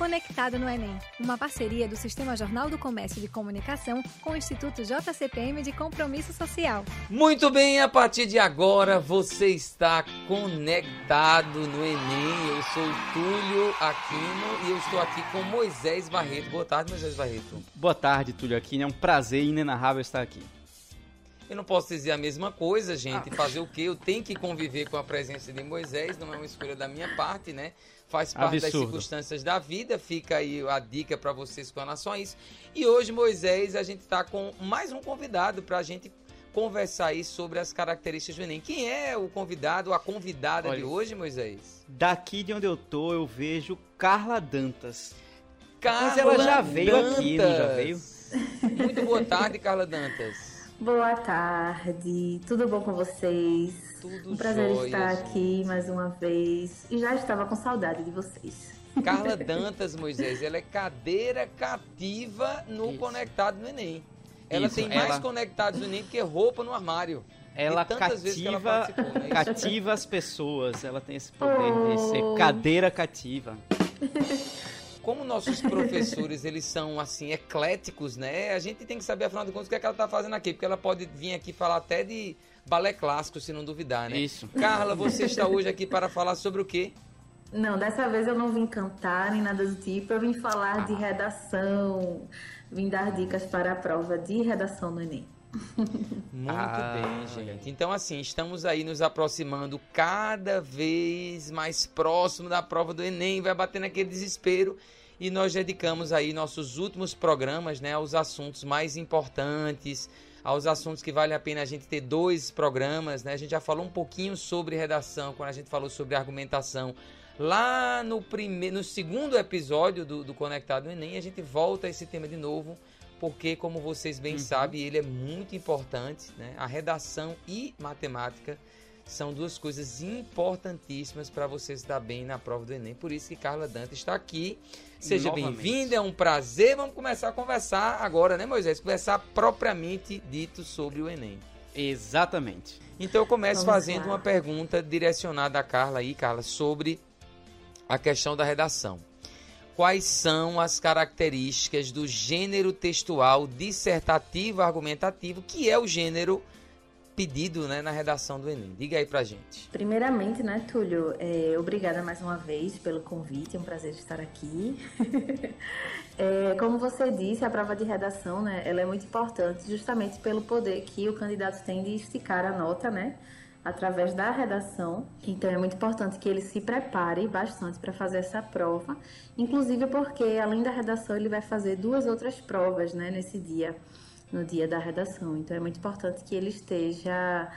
Conectado no Enem, uma parceria do Sistema Jornal do Comércio de Comunicação com o Instituto JCPM de Compromisso Social. Muito bem, a partir de agora você está conectado no Enem. Eu sou o Túlio Aquino e eu estou aqui com Moisés Barreto. Boa tarde, Moisés Barreto. Boa tarde, Túlio Aquino. É um prazer inenarrável estar aqui. Eu não posso dizer a mesma coisa, gente. Fazer o quê? Eu tenho que conviver com a presença de Moisés, não é uma escolha da minha parte, né? Faz parte Absurdo. das circunstâncias da vida. Fica aí a dica para vocês com relação a isso. E hoje, Moisés, a gente está com mais um convidado para a gente conversar aí sobre as características do Enem. Quem é o convidado, a convidada Olha, de hoje, Moisés? Daqui de onde eu tô, eu vejo Carla Dantas. Carla Mas ela já veio Dantas. aqui, não já veio? Muito boa tarde, Carla Dantas. Boa tarde, tudo bom com vocês? Tudo Um prazer jóia, estar aqui mais uma vez e já estava com saudade de vocês. Carla Dantas, Moisés, ela é cadeira cativa no Isso. Conectado no Enem. Ela Isso, tem mais ela... conectados no Enem que roupa no armário. Ela cativa, ela né? cativa as pessoas, ela tem esse poder oh. de ser cadeira cativa. como nossos professores eles são assim ecléticos, né? A gente tem que saber afinal de contas o que, é que ela está fazendo aqui, porque ela pode vir aqui falar até de balé clássico, se não duvidar, né? Isso. Carla, você está hoje aqui para falar sobre o quê? Não, dessa vez eu não vim cantar nem nada do tipo, eu vim falar ah. de redação, vim dar dicas para a prova de redação no Enem. Muito ah, bem, gente. Então, assim, estamos aí nos aproximando cada vez mais próximo da prova do Enem, vai bater naquele desespero. E nós dedicamos aí nossos últimos programas né, aos assuntos mais importantes, aos assuntos que vale a pena a gente ter dois programas. Né? A gente já falou um pouquinho sobre redação, quando a gente falou sobre argumentação. Lá no, primeiro, no segundo episódio do, do Conectado Enem, a gente volta a esse tema de novo porque, como vocês bem uhum. sabem, ele é muito importante. Né? A redação e matemática são duas coisas importantíssimas para você estar bem na prova do Enem. Por isso que Carla Dante está aqui. Seja bem-vinda, é um prazer. Vamos começar a conversar agora, né, Moisés? Conversar propriamente dito sobre o Enem. Exatamente. Então eu começo Vamos fazendo lá. uma pergunta direcionada a Carla aí, Carla, sobre a questão da redação quais são as características do gênero textual dissertativo argumentativo, que é o gênero pedido né, na redação do Enem. Diga aí pra gente. Primeiramente, né, Túlio, é, obrigada mais uma vez pelo convite, é um prazer estar aqui. é, como você disse, a prova de redação, né, ela é muito importante justamente pelo poder que o candidato tem de esticar a nota, né, através da redação. Então é muito importante que ele se prepare bastante para fazer essa prova, inclusive porque além da redação ele vai fazer duas outras provas, né, nesse dia, no dia da redação. Então é muito importante que ele esteja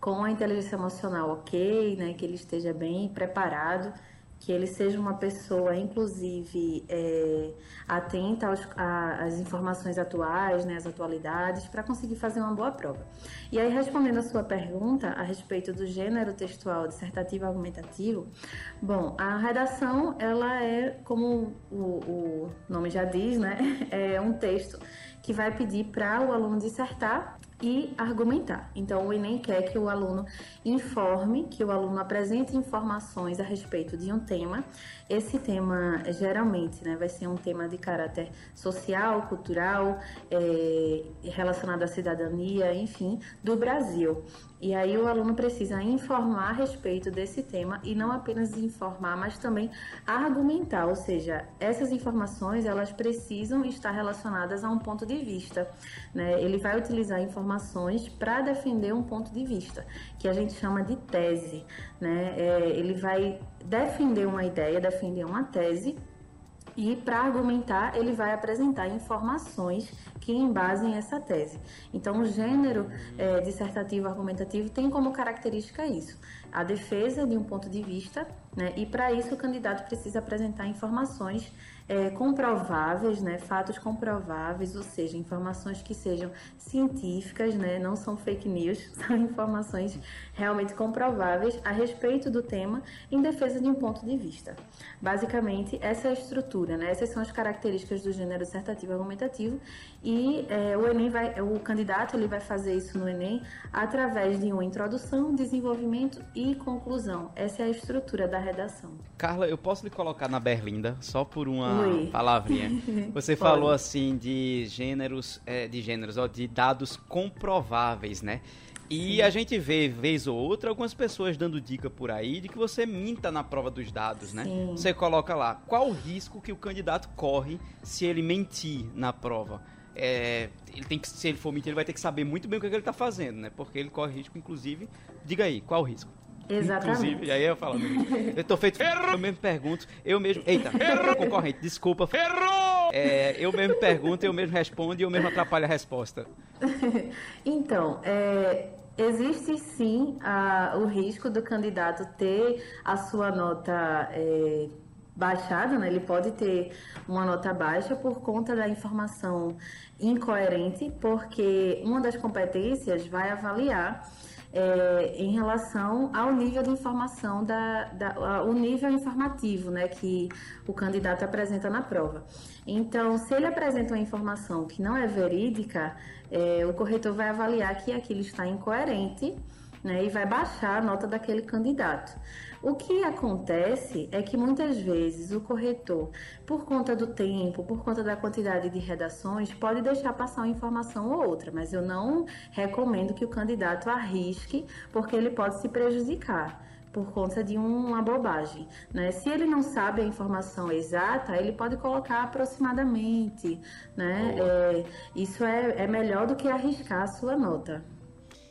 com a inteligência emocional ok, né, que ele esteja bem preparado que ele seja uma pessoa, inclusive, é, atenta aos, a, às informações atuais, né, às atualidades, para conseguir fazer uma boa prova. E aí, respondendo a sua pergunta a respeito do gênero textual dissertativo argumentativo, bom, a redação, ela é, como o, o nome já diz, né, é um texto que vai pedir para o aluno dissertar e argumentar. Então, o Enem quer que o aluno informe, que o aluno apresente informações a respeito de um tema. Esse tema, geralmente, né, vai ser um tema de caráter social, cultural, é, relacionado à cidadania, enfim, do Brasil. E aí o aluno precisa informar a respeito desse tema e não apenas informar, mas também argumentar, ou seja, essas informações elas precisam estar relacionadas a um ponto de vista. Né? Ele vai utilizar informações para defender um ponto de vista, que a gente chama de tese. Né? É, ele vai defender uma ideia, defender uma tese e para argumentar ele vai apresentar informações que embasem essa tese. Então, o gênero é, dissertativo argumentativo tem como característica isso, a defesa de um ponto de vista, né? e para isso o candidato precisa apresentar informações é, comprováveis, né, fatos comprováveis, ou seja, informações que sejam científicas, né, não são fake news, são informações realmente comprováveis a respeito do tema em defesa de um ponto de vista. Basicamente, essa é a estrutura, né, essas são as características do gênero dissertativo argumentativo e é, o Enem vai, o candidato ele vai fazer isso no Enem através de uma introdução, desenvolvimento e conclusão. Essa é a estrutura da redação. Carla, eu posso lhe colocar na berlinda só por uma Palavrinha. Você falou assim de gêneros, é, de gêneros, ó, de dados comprováveis, né? E Sim. a gente vê, vez ou outra, algumas pessoas dando dica por aí de que você minta na prova dos dados, né? Sim. Você coloca lá qual o risco que o candidato corre se ele mentir na prova. É, ele tem que, se ele for mentir, ele vai ter que saber muito bem o que, é que ele está fazendo, né? Porque ele corre risco, inclusive. Diga aí, qual o risco? Exatamente. Inclusive, aí eu falo, eu tô feito, Errou! eu mesmo pergunto, eu mesmo, eita, Errou! concorrente, desculpa. Errou! É, eu mesmo pergunto, eu mesmo respondo e eu mesmo atrapalho a resposta. então, é, existe sim a, o risco do candidato ter a sua nota é, baixada, né? ele pode ter uma nota baixa por conta da informação incoerente, porque uma das competências vai avaliar é, em relação ao nível de informação, da, da, o nível informativo né, que o candidato apresenta na prova. Então, se ele apresenta uma informação que não é verídica, é, o corretor vai avaliar que aquilo está incoerente né, e vai baixar a nota daquele candidato. O que acontece é que muitas vezes o corretor, por conta do tempo, por conta da quantidade de redações, pode deixar passar uma informação ou outra, mas eu não recomendo que o candidato arrisque, porque ele pode se prejudicar por conta de uma bobagem. Né? Se ele não sabe a informação exata, ele pode colocar aproximadamente. Né? É, isso é, é melhor do que arriscar a sua nota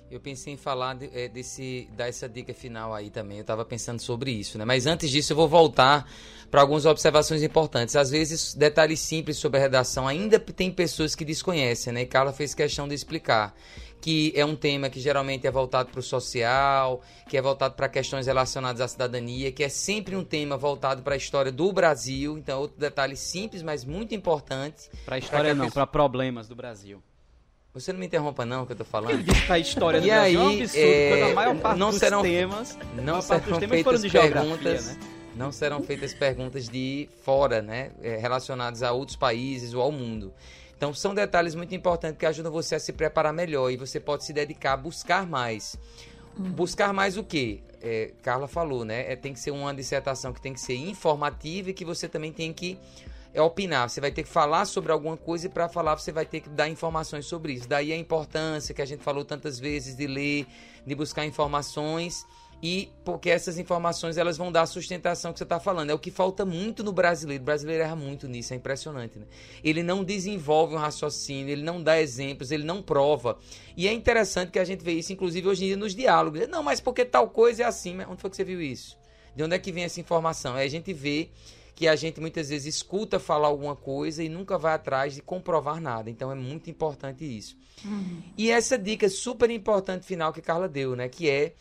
eu pensei em falar de, é, desse, dar essa dica final aí também. Eu estava pensando sobre isso, né? Mas antes disso, eu vou voltar para algumas observações importantes. Às vezes, detalhes simples sobre a redação ainda tem pessoas que desconhecem, né? E Carla fez questão de explicar que é um tema que geralmente é voltado para o social, que é voltado para questões relacionadas à cidadania, que é sempre um tema voltado para a história do Brasil. Então, outro detalhe simples, mas muito importante. Para a história não, para problemas do Brasil. Você não me interrompa não, que eu tô falando. Ele disse que a história do e Brasil aí, é um absurdo, é... quando a maior parte não dos serão, temas, não serão feitas perguntas, né? não serão feitas perguntas de fora, né, é, relacionadas a outros países ou ao mundo. Então são detalhes muito importantes que ajudam você a se preparar melhor e você pode se dedicar a buscar mais. Hum. Buscar mais o quê? É, Carla falou, né? É, tem que ser uma dissertação que tem que ser informativa e que você também tem que é opinar, você vai ter que falar sobre alguma coisa e para falar você vai ter que dar informações sobre isso. Daí a importância que a gente falou tantas vezes de ler, de buscar informações e porque essas informações elas vão dar a sustentação que você está falando. É o que falta muito no brasileiro. O brasileiro erra muito nisso, é impressionante. Né? Ele não desenvolve um raciocínio, ele não dá exemplos, ele não prova. E é interessante que a gente vê isso, inclusive hoje em dia, nos diálogos. Não, mas porque tal coisa é assim. Mas onde foi que você viu isso? De onde é que vem essa informação? Aí a gente vê que a gente muitas vezes escuta falar alguma coisa e nunca vai atrás de comprovar nada. Então é muito importante isso. Uhum. E essa dica super importante final que Carla deu, né? Que é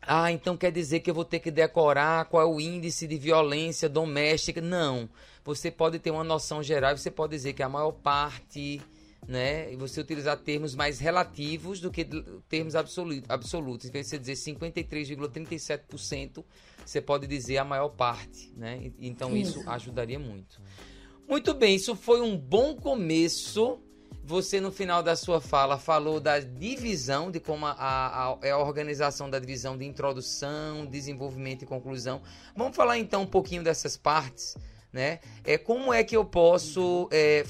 ah, então quer dizer que eu vou ter que decorar qual é o índice de violência doméstica? Não. Você pode ter uma noção geral e você pode dizer que a maior parte, né? E você utilizar termos mais relativos do que termos absolutos. absolutos. De você dizer 53,37%, você pode dizer a maior parte, né? Então isso, ajudaria muito. Muito bem, isso foi um bom começo. Você, no final da sua fala, falou da divisão, de como a, a, é a organização da divisão de introdução, desenvolvimento e conclusão. Vamos falar então um pouquinho dessas partes, né? É, como é que eu posso é,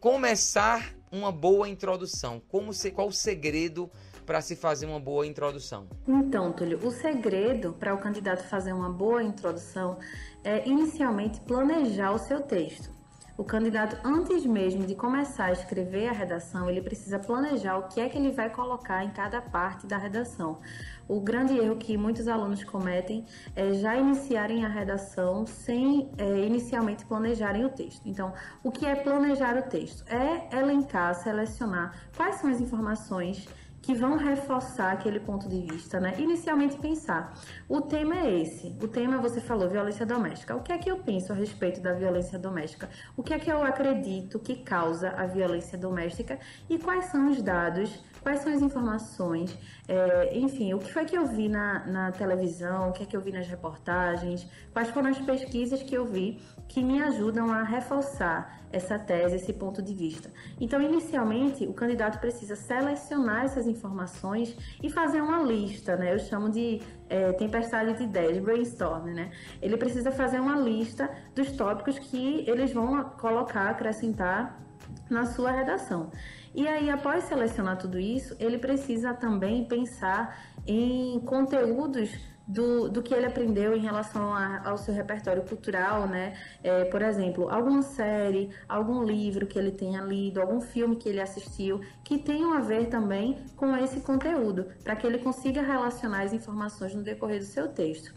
começar uma boa introdução? Como se, qual o segredo para se fazer uma boa introdução? Então, Túlio, o segredo para o candidato fazer uma boa introdução é inicialmente planejar o seu texto. O candidato, antes mesmo de começar a escrever a redação, ele precisa planejar o que é que ele vai colocar em cada parte da redação. O grande erro que muitos alunos cometem é já iniciarem a redação sem é, inicialmente planejarem o texto. Então, o que é planejar o texto? É elencar, selecionar quais são as informações que vão reforçar aquele ponto de vista, né? Inicialmente pensar, o tema é esse. O tema você falou violência doméstica. O que é que eu penso a respeito da violência doméstica? O que é que eu acredito que causa a violência doméstica e quais são os dados quais são as informações, é, enfim, o que foi que eu vi na, na televisão, o que é que eu vi nas reportagens, quais foram as pesquisas que eu vi que me ajudam a reforçar essa tese, esse ponto de vista. Então, inicialmente, o candidato precisa selecionar essas informações e fazer uma lista, né? Eu chamo de é, tempestade de ideias, brainstorming, né? Ele precisa fazer uma lista dos tópicos que eles vão colocar, acrescentar na sua redação. E aí, após selecionar tudo isso, ele precisa também pensar em conteúdos do, do que ele aprendeu em relação a, ao seu repertório cultural, né? É, por exemplo, alguma série, algum livro que ele tenha lido, algum filme que ele assistiu, que tenham a ver também com esse conteúdo, para que ele consiga relacionar as informações no decorrer do seu texto.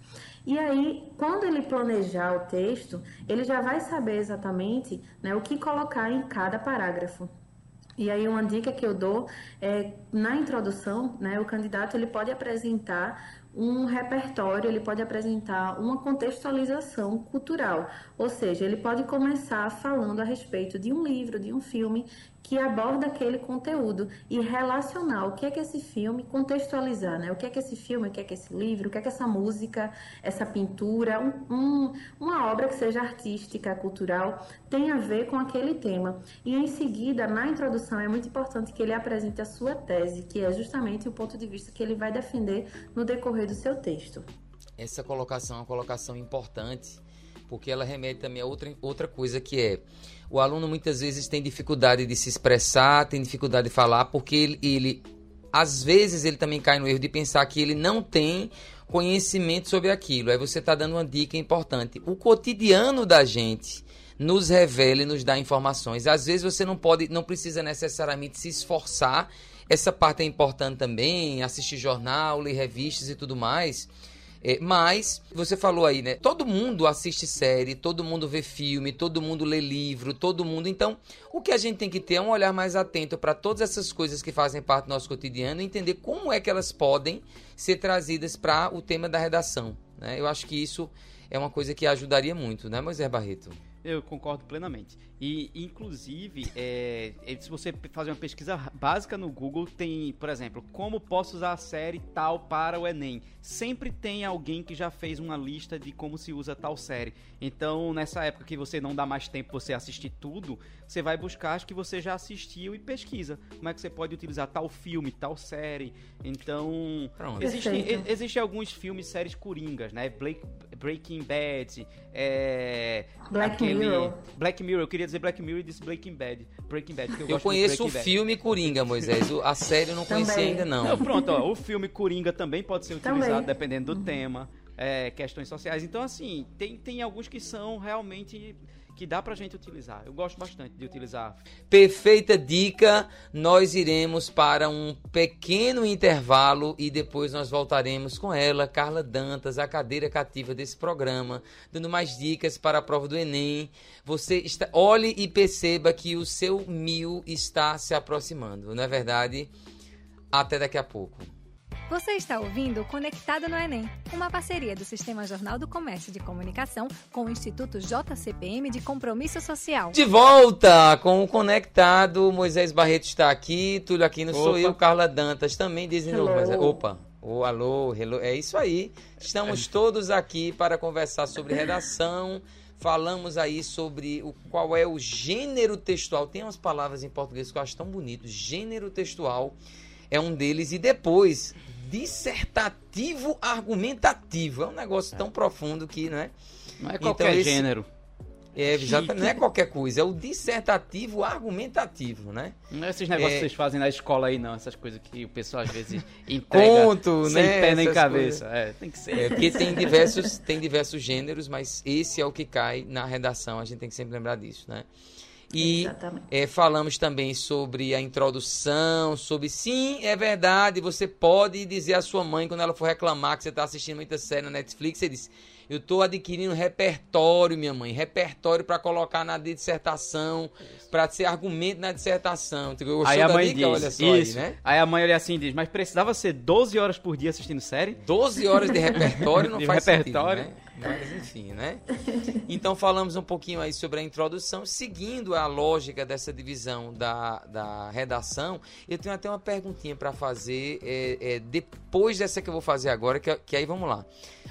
E aí, quando ele planejar o texto, ele já vai saber exatamente né, o que colocar em cada parágrafo. E aí uma dica que eu dou é na introdução, né, o candidato ele pode apresentar um repertório, ele pode apresentar uma contextualização cultural, ou seja, ele pode começar falando a respeito de um livro, de um filme que aborda aquele conteúdo e relacionar o que é que esse filme, contextualizar, né? O que é que esse filme, o que é que esse livro, o que é que essa música, essa pintura, um, um, uma obra que seja artística, cultural, tem a ver com aquele tema. E em seguida, na introdução, é muito importante que ele apresente a sua tese, que é justamente o ponto de vista que ele vai defender no decorrer do seu texto. Essa colocação é uma colocação importante porque ela remete também a outra, outra coisa que é o aluno muitas vezes tem dificuldade de se expressar, tem dificuldade de falar, porque ele, ele às vezes ele também cai no erro de pensar que ele não tem conhecimento sobre aquilo. Aí você está dando uma dica importante. O cotidiano da gente nos revela e nos dá informações. Às vezes você não pode, não precisa necessariamente se esforçar. Essa parte é importante também, assistir jornal, ler revistas e tudo mais. É, mas, você falou aí, né? Todo mundo assiste série, todo mundo vê filme, todo mundo lê livro, todo mundo. Então, o que a gente tem que ter é um olhar mais atento para todas essas coisas que fazem parte do nosso cotidiano e entender como é que elas podem ser trazidas para o tema da redação. Né? Eu acho que isso é uma coisa que ajudaria muito, né, Moisés Barreto? Eu concordo plenamente. E, inclusive, é, é, se você fazer uma pesquisa básica no Google, tem, por exemplo, como posso usar a série tal para o Enem. Sempre tem alguém que já fez uma lista de como se usa tal série. Então, nessa época que você não dá mais tempo para você assistir tudo, você vai buscar as que você já assistiu e pesquisa. Como é que você pode utilizar tal filme, tal série. Então, existem existe alguns filmes, séries coringas, né? Blake, Breaking Bad, é, Black aquele, Mirror. Black Mirror, eu queria dizer Black Mirror e disse Breaking Bad. Breaking Bad eu, eu conheço o Bad. filme Coringa, Moisés. A série eu não conhecia ainda, não. não. Pronto, ó, o filme Coringa também pode ser utilizado também. dependendo do uhum. tema, é, questões sociais. Então, assim, tem, tem alguns que são realmente que dá pra gente utilizar. Eu gosto bastante de utilizar. Perfeita dica. Nós iremos para um pequeno intervalo e depois nós voltaremos com ela, Carla Dantas, a cadeira cativa desse programa, dando mais dicas para a prova do Enem. Você está, olhe e perceba que o seu mil está se aproximando, não é verdade? Até daqui a pouco. Você está ouvindo Conectado no Enem, uma parceria do Sistema Jornal do Comércio de Comunicação com o Instituto JCPM de Compromisso Social. De volta com o Conectado, Moisés Barreto está aqui, Túlio Aquino sou eu, Carla Dantas também dizem Moisés. Opa, oh, alô, hello, é isso aí. Estamos todos aqui para conversar sobre redação. Falamos aí sobre o, qual é o gênero textual. Tem umas palavras em português que eu acho tão bonito. Gênero textual é um deles. E depois dissertativo argumentativo. É um negócio tão profundo que, né? Não é qualquer então, esse... gênero. É, exatamente, não é qualquer coisa, é o dissertativo argumentativo, né? Não é esses negócios é... que vocês fazem na escola aí, não. Essas coisas que o pessoal às vezes entrega Conto, sem né? pé nem cabeça. É, tem que ser. É, porque tem diversos, tem diversos gêneros, mas esse é o que cai na redação. A gente tem que sempre lembrar disso, né? E é, falamos também sobre a introdução, sobre sim, é verdade, você pode dizer à sua mãe quando ela for reclamar que você está assistindo muita série na Netflix, você diz, eu estou adquirindo repertório, minha mãe, repertório para colocar na dissertação, para ser argumento na dissertação. aí a mãe dica? diz, isso. Aí, né? aí a mãe olha assim e diz, mas precisava ser 12 horas por dia assistindo série? 12 horas de repertório não de faz repertório. sentido, né? Mas enfim, né? Então falamos um pouquinho aí sobre a introdução, seguindo a lógica dessa divisão da, da redação. Eu tenho até uma perguntinha para fazer é, é, depois dessa que eu vou fazer agora, que, que aí vamos lá.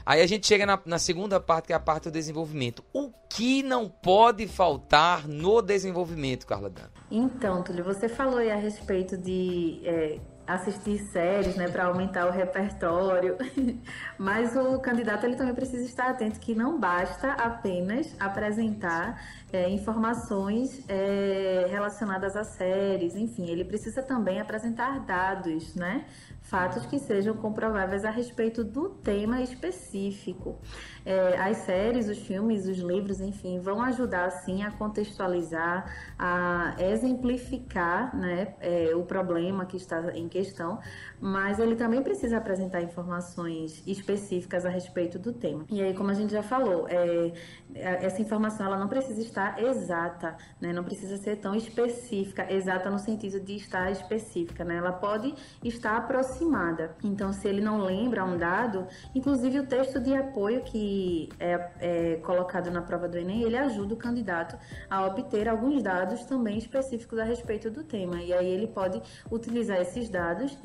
Aí a gente chega na, na, segunda parte, que é a parte do desenvolvimento. O que não pode faltar no desenvolvimento, Carla Dan? Então, Túlio, você falou aí a respeito de é, assistir séries, né, para aumentar o repertório. Mas o candidato ele também precisa estar atento que não basta apenas apresentar é, informações é, relacionadas a séries, enfim, ele precisa também apresentar dados, né, fatos que sejam comprováveis a respeito do tema específico. É, as séries, os filmes, os livros, enfim, vão ajudar sim a contextualizar, a exemplificar né, é, o problema que está em questão, mas ele também precisa apresentar informações específicas a respeito do tema. E aí, como a gente já falou, é, é essa informação ela não precisa estar exata, né, não precisa ser tão específica, exata no sentido de estar específica, né, ela pode estar aproximada. Então, se ele não lembra um dado, inclusive o texto de apoio que é, é, colocado na prova do Enem, ele ajuda o candidato a obter alguns dados também específicos a respeito do tema. E aí ele pode utilizar esses dados,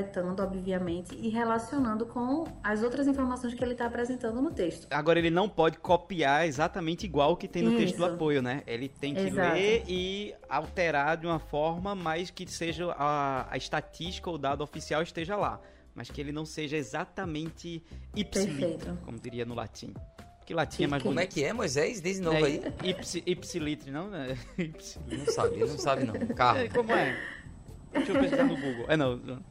interpretando, obviamente, e relacionando com as outras informações que ele está apresentando no texto. Agora, ele não pode copiar exatamente igual o que tem no Isso. texto do apoio, né? Ele tem que Exato. ler e alterar de uma forma mais que seja a, a estatística ou o dado oficial esteja lá mas que ele não seja exatamente ipsilitri, como diria no latim. Que latim é mais Como é bonito. que é, Moisés? Diz de novo é, aí. Ipsi, ipsilitri, não? Não sabe, não sabe não. Carro. Como é? Deixa eu pesquisar no Google. É, não.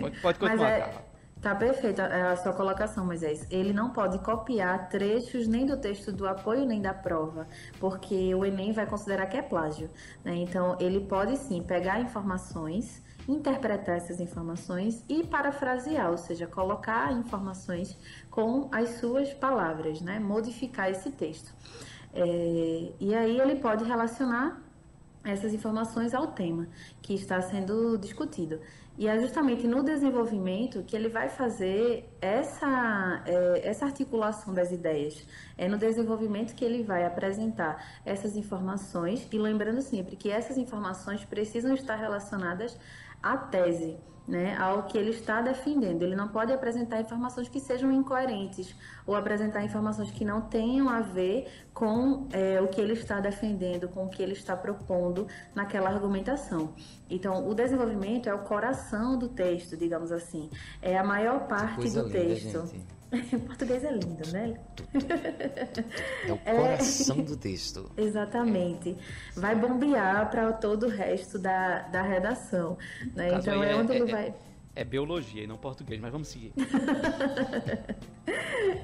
Pode, pode continuar, é... Carla. Tá perfeita a sua colocação, Moisés. Ele não pode copiar trechos nem do texto do apoio nem da prova, porque o Enem vai considerar que é plágio. Né? Então, ele pode sim pegar informações interpretar essas informações e parafrasear, ou seja, colocar informações com as suas palavras, né? modificar esse texto. É, e aí ele pode relacionar essas informações ao tema que está sendo discutido. E é justamente no desenvolvimento que ele vai fazer essa, é, essa articulação das ideias. É no desenvolvimento que ele vai apresentar essas informações e lembrando sempre que essas informações precisam estar relacionadas a tese, né, ao que ele está defendendo. Ele não pode apresentar informações que sejam incoerentes ou apresentar informações que não tenham a ver com é, o que ele está defendendo, com o que ele está propondo naquela argumentação. Então, o desenvolvimento é o coração do texto, digamos assim. É a maior parte do linda, texto. Gente. português é lindo, né? É o coração é... do texto. Exatamente. Vai bombear para todo o resto da, da redação. Né? Então é, é onde ele é, vai. É biologia e não português, mas vamos seguir.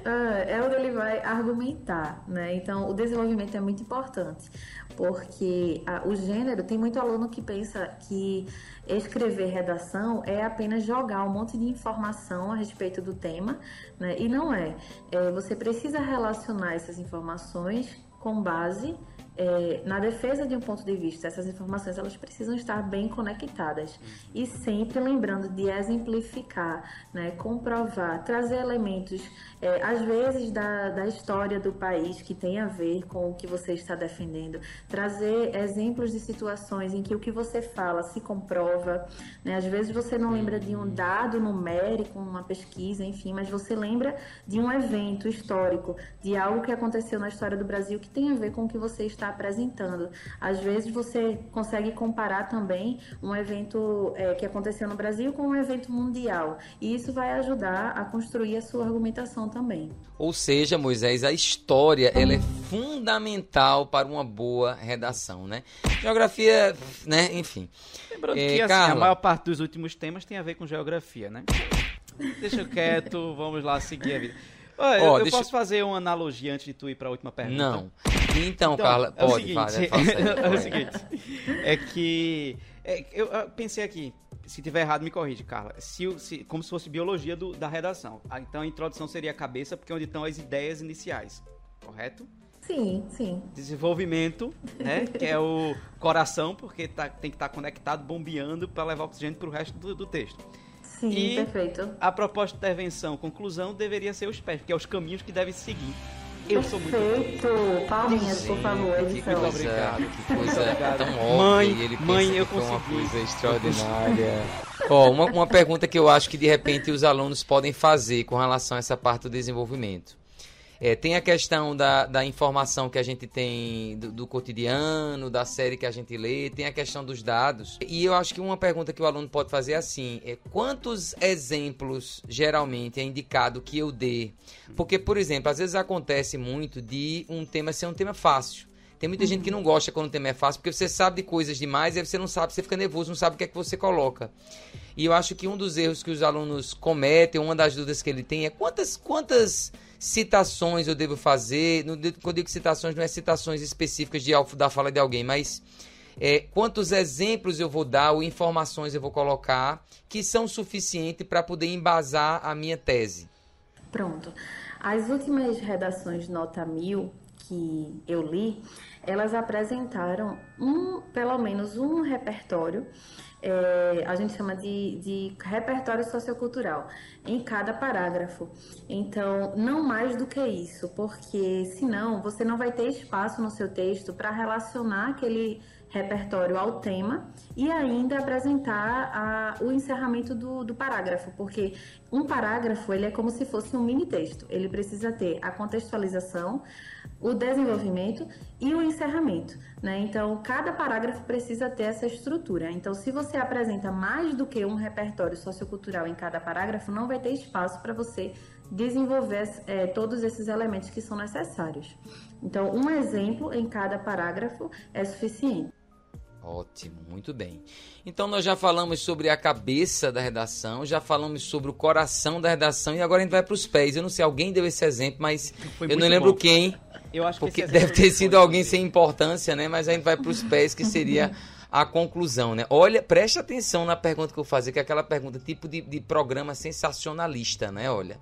Ah, é onde ele vai argumentar, né? Então, o desenvolvimento é muito importante, porque a, o gênero, tem muito aluno que pensa que escrever redação é apenas jogar um monte de informação a respeito do tema, né? E não é. é você precisa relacionar essas informações com base é, na defesa de um ponto de vista, essas informações elas precisam estar bem conectadas e sempre lembrando de exemplificar, né, comprovar, trazer elementos, é, às vezes da, da história do país que tem a ver com o que você está defendendo, trazer exemplos de situações em que o que você fala se comprova. Né, às vezes você não lembra de um dado numérico, uma pesquisa, enfim, mas você lembra de um evento histórico, de algo que aconteceu na história do Brasil que tem a ver com o que você está apresentando. Às vezes você consegue comparar também um evento é, que aconteceu no Brasil com um evento mundial. E isso vai ajudar a construir a sua argumentação também. Ou seja, Moisés, a história ela é fundamental para uma boa redação, né? Geografia, né? Enfim. Lembrando é, que assim, Carla... a maior parte dos últimos temas tem a ver com geografia, né? Deixa quieto, vamos lá seguir a vida. Olha, oh, eu, deixa... posso fazer uma analogia antes de tu ir para a última pergunta? Não. Então, então Carla, é pode, o seguinte, é, o seguinte, é que é, eu, eu, pensei aqui, se tiver errado me corrige, Carla. Se, se, como se fosse biologia do, da redação. Ah, então a introdução seria a cabeça, porque é onde estão as ideias iniciais, correto? Sim, sim. Desenvolvimento, né? que é o coração, porque tá, tem que estar tá conectado, bombeando para levar oxigênio para o resto do, do texto. Sim, e perfeito. A proposta de intervenção, conclusão, deveria ser os pés, porque é os caminhos que devem seguir. Eu sou muito Perfeito! Palminhas, por favor, edição. Muito obrigado. Que coisa tão óbvia. Mãe, ele mãe, eu consegui. uma coisa extraordinária. Ó, oh, uma, uma pergunta que eu acho que de repente os alunos podem fazer com relação a essa parte do desenvolvimento. É, tem a questão da, da informação que a gente tem do, do, cotidiano, da série que a gente lê, tem a questão dos dados. E eu acho que uma pergunta que o aluno pode fazer é assim: é, quantos exemplos geralmente é indicado que eu dê? Porque, por exemplo, às vezes acontece muito de um tema ser um tema fácil. Tem muita gente que não gosta quando o tema é fácil, porque você sabe de coisas demais e aí você não sabe, você fica nervoso, não sabe o que é que você coloca. E eu acho que um dos erros que os alunos cometem, uma das dúvidas que ele tem é quantas, quantas citações eu devo fazer. quando eu digo citações, não é citações específicas de, da fala de alguém, mas é, quantos exemplos eu vou dar ou informações eu vou colocar que são suficientes para poder embasar a minha tese. Pronto. As últimas redações nota mil que eu li, elas apresentaram um, pelo menos um repertório é, a gente chama de, de repertório sociocultural em cada parágrafo. Então, não mais do que isso, porque senão você não vai ter espaço no seu texto para relacionar aquele repertório ao tema e ainda apresentar a, o encerramento do, do, parágrafo, porque um parágrafo ele é como se fosse um mini texto. Ele precisa ter a contextualização, o desenvolvimento e o encerramento. Né? Então, cada parágrafo precisa ter essa estrutura. Então, se você apresenta mais do que um repertório sociocultural em cada parágrafo, não vai ter espaço para você desenvolver é, todos esses elementos que são necessários. Então, um exemplo em cada parágrafo é suficiente. Ótimo, muito bem. Então nós já falamos sobre a cabeça da redação, já falamos sobre o coração da redação e agora a gente vai para os pés. Eu não sei, alguém deu esse exemplo, mas Foi eu não lembro bom. quem. Eu acho porque deve ter sido alguém sem importância, né? Mas a gente vai para os pés, que seria a conclusão, né? Olha, preste atenção na pergunta que eu vou fazer, que é aquela pergunta tipo de, de programa sensacionalista, né? Olha,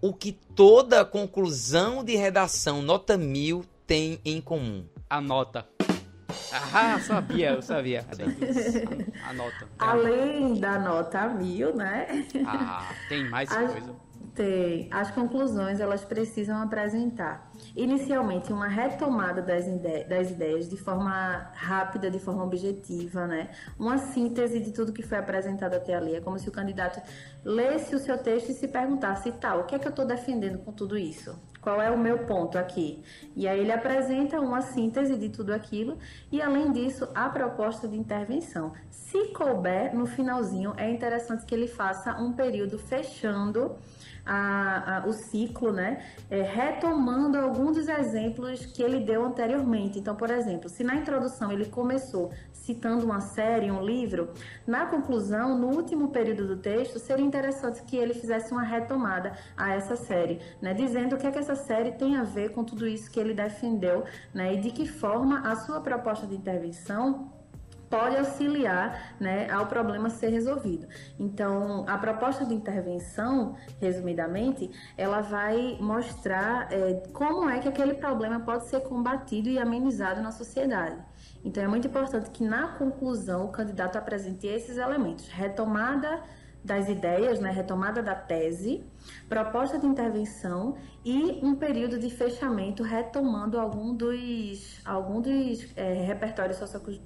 o que toda conclusão de redação nota mil tem em comum? A nota. Ah, sabia, eu sabia. A nota. Além da nota mil, né? Ah, tem mais As, coisa. As conclusões, elas precisam apresentar, inicialmente, uma retomada das, ide das ideias de forma rápida, de forma objetiva, né? Uma síntese de tudo que foi apresentado até ali. É como se o candidato lesse o seu texto e se perguntasse, tá, o que é que eu estou defendendo com tudo isso? Qual é o meu ponto aqui? E aí ele apresenta uma síntese de tudo aquilo e, além disso, a proposta de intervenção. Se couber, no finalzinho, é interessante que ele faça um período fechando a, a, o ciclo, né? É, retomando alguns dos exemplos que ele deu anteriormente. Então, por exemplo, se na introdução ele começou citando uma série, um livro, na conclusão, no último período do texto, seria interessante que ele fizesse uma retomada a essa série, né, dizendo o que é que essa série tem a ver com tudo isso que ele defendeu, né, e de que forma a sua proposta de intervenção pode auxiliar né, ao problema ser resolvido. Então, a proposta de intervenção, resumidamente, ela vai mostrar é, como é que aquele problema pode ser combatido e amenizado na sociedade. Então, é muito importante que na conclusão o candidato apresente esses elementos: retomada das ideias, né, retomada da tese, proposta de intervenção e um período de fechamento retomando algum dos, algum dos é, repertórios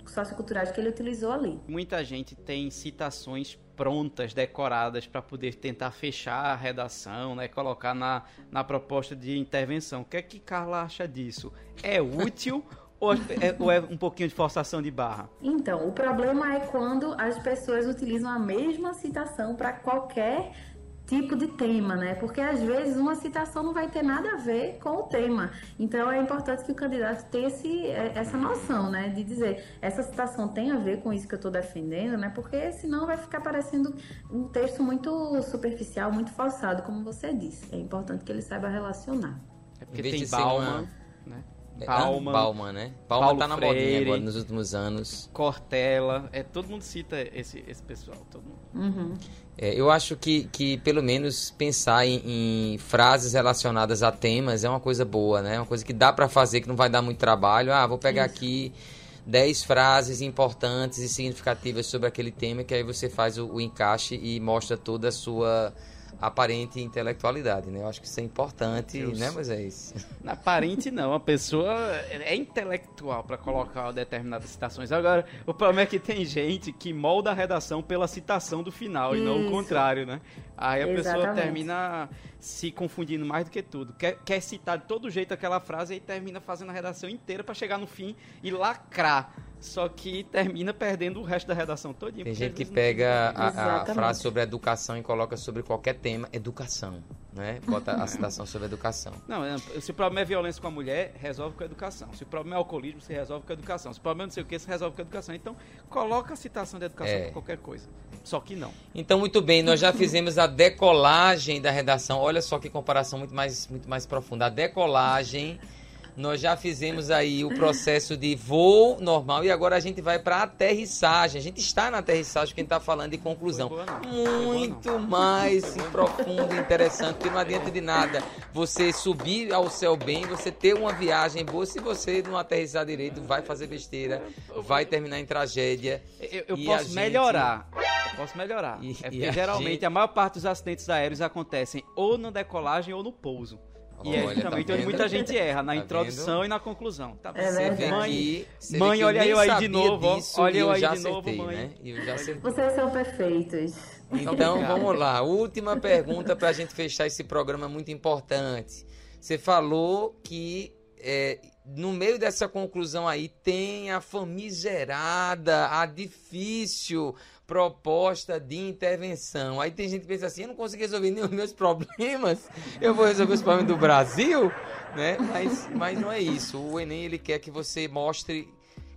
socioculturais que ele utilizou ali. Muita gente tem citações prontas, decoradas, para poder tentar fechar a redação, né, colocar na, na proposta de intervenção. O que é que Carla acha disso? É útil ou é, ou é um pouquinho de forçação de barra? Então, o problema é quando as pessoas utilizam a mesma citação para qualquer tipo de tema, né? Porque às vezes uma citação não vai ter nada a ver com o tema. Então é importante que o candidato tenha esse, é, essa noção, né? De dizer, essa citação tem a ver com isso que eu estou defendendo, né? Porque senão vai ficar parecendo um texto muito superficial, muito forçado, como você disse. É importante que ele saiba relacionar. É porque tem Balma, uma... né? Bauman, Bauman, né? Bauman Paulo tá na Freire, modinha agora nos últimos anos. Cortella, é, todo mundo cita esse, esse pessoal, todo mundo. Uhum. É, eu acho que, que pelo menos pensar em, em, frases relacionadas a temas é uma coisa boa, né? É uma coisa que dá para fazer, que não vai dar muito trabalho. Ah, vou pegar Isso. aqui 10 frases importantes e significativas sobre aquele tema, que aí você faz o, o encaixe e mostra toda a sua aparente intelectualidade, né? Eu acho que isso é importante, Deus. né, Moisés? Aparente não, a pessoa é intelectual para colocar determinadas citações. Agora, o problema é que tem gente que molda a redação pela citação do final isso. e não o contrário, né? Aí a Exatamente. pessoa termina se confundindo mais do que tudo. Quer, quer citar de todo jeito aquela frase e termina fazendo a redação inteira para chegar no fim e lacrar só que termina perdendo o resto da redação todinha. Tem gente que pega a, a, frase sobre educação e coloca sobre qualquer tema, educação, né? Bota a citação sobre educação. Não, é, se o problema é violência com a mulher, resolve com a educação. Se o problema é alcoolismo, se resolve com a educação. Se o problema é não sei o que, se resolve com a educação. Então, coloca a citação da educação é. qualquer coisa. Só que não. Então, muito bem, nós já fizemos a decolagem da redação. Olha só que comparação muito mais, muito mais profunda. A decolagem nós já fizemos aí o processo de voo normal e agora a gente vai para aterrissagem. A gente está na aterrissagem, quem está falando de conclusão. Muito mais profundo e interessante, porque não adianta de nada você subir ao céu bem, você ter uma viagem boa, se você não aterrissar direito, vai fazer besteira, vai terminar em tragédia. Eu, eu posso gente... melhorar. Eu posso melhorar. E, é porque geralmente gente... a maior parte dos acidentes aéreos acontecem ou na decolagem ou no pouso. E é justamente tá onde muita gente erra, na tá introdução vendo? e na conclusão. Tá é você vê mãe, mãe olha eu aí de novo. Disso, olha eu aí de novo, mãe. Né? Eu já Vocês são perfeitos. Então vamos lá. Última pergunta para a gente fechar esse programa muito importante. Você falou que é, no meio dessa conclusão aí tem a famigerada, a difícil proposta de intervenção. Aí tem gente que pensa assim, eu não consigo resolver nenhum dos meus problemas, eu vou resolver os problemas do Brasil, né? Mas, mas não é isso. O Enem ele quer que você mostre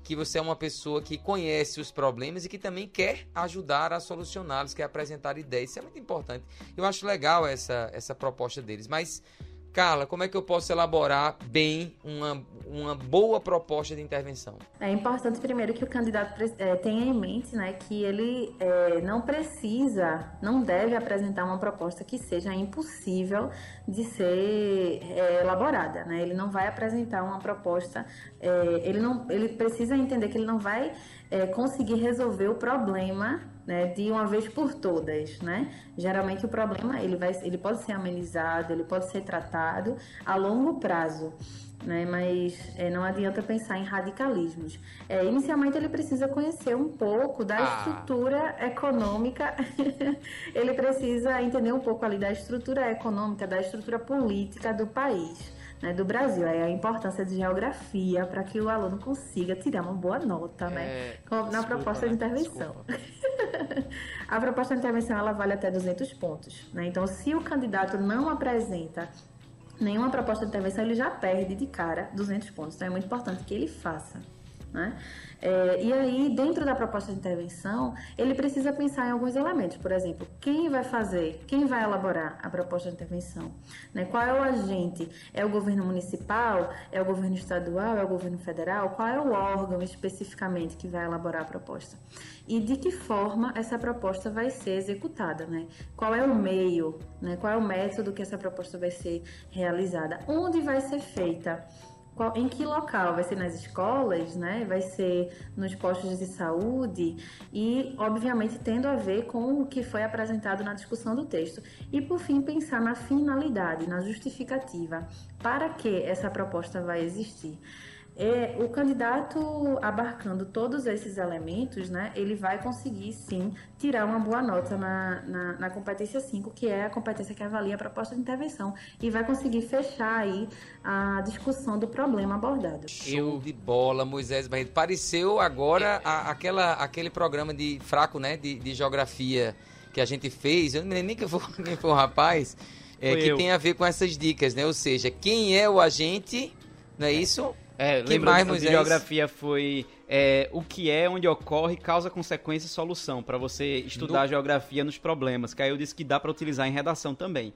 que você é uma pessoa que conhece os problemas e que também quer ajudar a solucioná-los, quer apresentar ideias. Isso é muito importante. Eu acho legal essa, essa proposta deles, mas Carla, como é que eu posso elaborar bem uma, uma boa proposta de intervenção? É importante primeiro que o candidato é, tenha em mente né, que ele é, não precisa, não deve apresentar uma proposta que seja impossível de ser é, elaborada. Né? Ele não vai apresentar uma proposta, é, ele, não, ele precisa entender que ele não vai é, conseguir resolver o problema né, de uma vez por todas, né? Geralmente o problema ele vai, ele pode ser amenizado, ele pode ser tratado a longo prazo, né? Mas é, não adianta pensar em radicalismos. É, inicialmente ele precisa conhecer um pouco da ah. estrutura econômica, ele precisa entender um pouco ali da estrutura econômica, da estrutura política do país né, do Brasil. É a importância de geografia para que o aluno consiga tirar uma boa nota, né, é, na desculpa, proposta de né? A proposta de intervenção ela vale até 200 pontos. Né? Então, se o candidato não apresenta nenhuma proposta de intervenção, ele já perde de cara 200 pontos. Então, é muito importante que ele faça. Né? É, e aí, dentro da proposta de intervenção, ele precisa pensar em alguns elementos. Por exemplo, quem vai fazer, quem vai elaborar a proposta de intervenção? Né? Qual é o agente? É o governo municipal? É o governo estadual? É o governo federal? Qual é o órgão especificamente que vai elaborar a proposta? E de que forma essa proposta vai ser executada? Né? Qual é o meio? Né? Qual é o método que essa proposta vai ser realizada? Onde vai ser feita? Qual, em que local? Vai ser nas escolas, né? Vai ser nos postos de saúde e, obviamente, tendo a ver com o que foi apresentado na discussão do texto. E, por fim, pensar na finalidade, na justificativa. Para que essa proposta vai existir? É, o candidato abarcando todos esses elementos, né, ele vai conseguir sim tirar uma boa nota na, na, na, competência 5, que é a competência que avalia a proposta de intervenção, e vai conseguir fechar aí a discussão do problema abordado. Show de bola, Moisés Barreto. Pareceu agora a, aquela, aquele programa de fraco, né, de, de geografia que a gente fez, eu não me lembro nem que foi, quem foi o rapaz, é, que eu. tem a ver com essas dicas, né? Ou seja, quem é o agente, não é isso? É, que mais, Moisés? geografia foi é, o que é, onde ocorre, causa, consequência e solução, para você estudar no... a geografia nos problemas, que aí eu disse que dá para utilizar em redação também.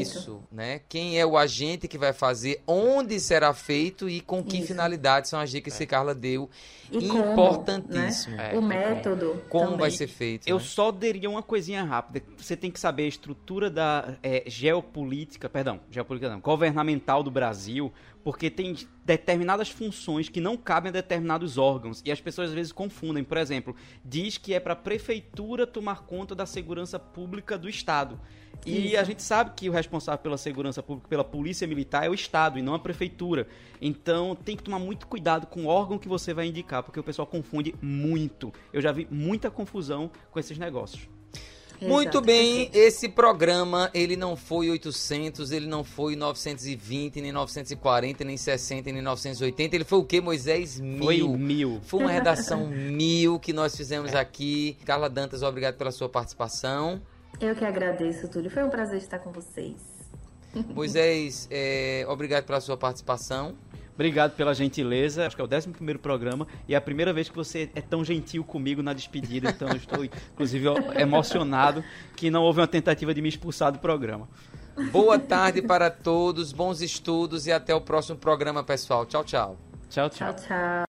Isso, né? Quem é o agente que vai fazer, onde será feito e com que Isso. finalidade são as dicas é. que Carla deu. E Importantíssimo. Como, né? é, o método. Como também. vai ser feito. Eu né? só diria uma coisinha rápida. Você tem que saber a estrutura da é, geopolítica, perdão, geopolítica não, governamental do Brasil, porque tem determinadas funções que não cabem a determinados órgãos e as pessoas às vezes confundem. Por exemplo, diz que é para a prefeitura tomar conta da segurança pública do estado. E Isso. a gente sabe que o responsável pela segurança pública, pela polícia militar, é o Estado e não a prefeitura. Então tem que tomar muito cuidado com o órgão que você vai indicar, porque o pessoal confunde muito. Eu já vi muita confusão com esses negócios. Muito bem, esse programa, ele não foi 800, ele não foi 920, nem 940, nem 60, nem 980, ele foi o que, Moisés? Mil. Foi mil. Foi uma redação mil que nós fizemos é. aqui. Carla Dantas, obrigado pela sua participação. Eu que agradeço, Túlio. Foi um prazer estar com vocês. Moisés, é, obrigado pela sua participação. Obrigado pela gentileza. Acho que é o 11 programa e é a primeira vez que você é tão gentil comigo na despedida. Então, estou, inclusive, emocionado que não houve uma tentativa de me expulsar do programa. Boa tarde para todos, bons estudos e até o próximo programa, pessoal. Tchau, tchau. Tchau, tchau. Tchau, tchau.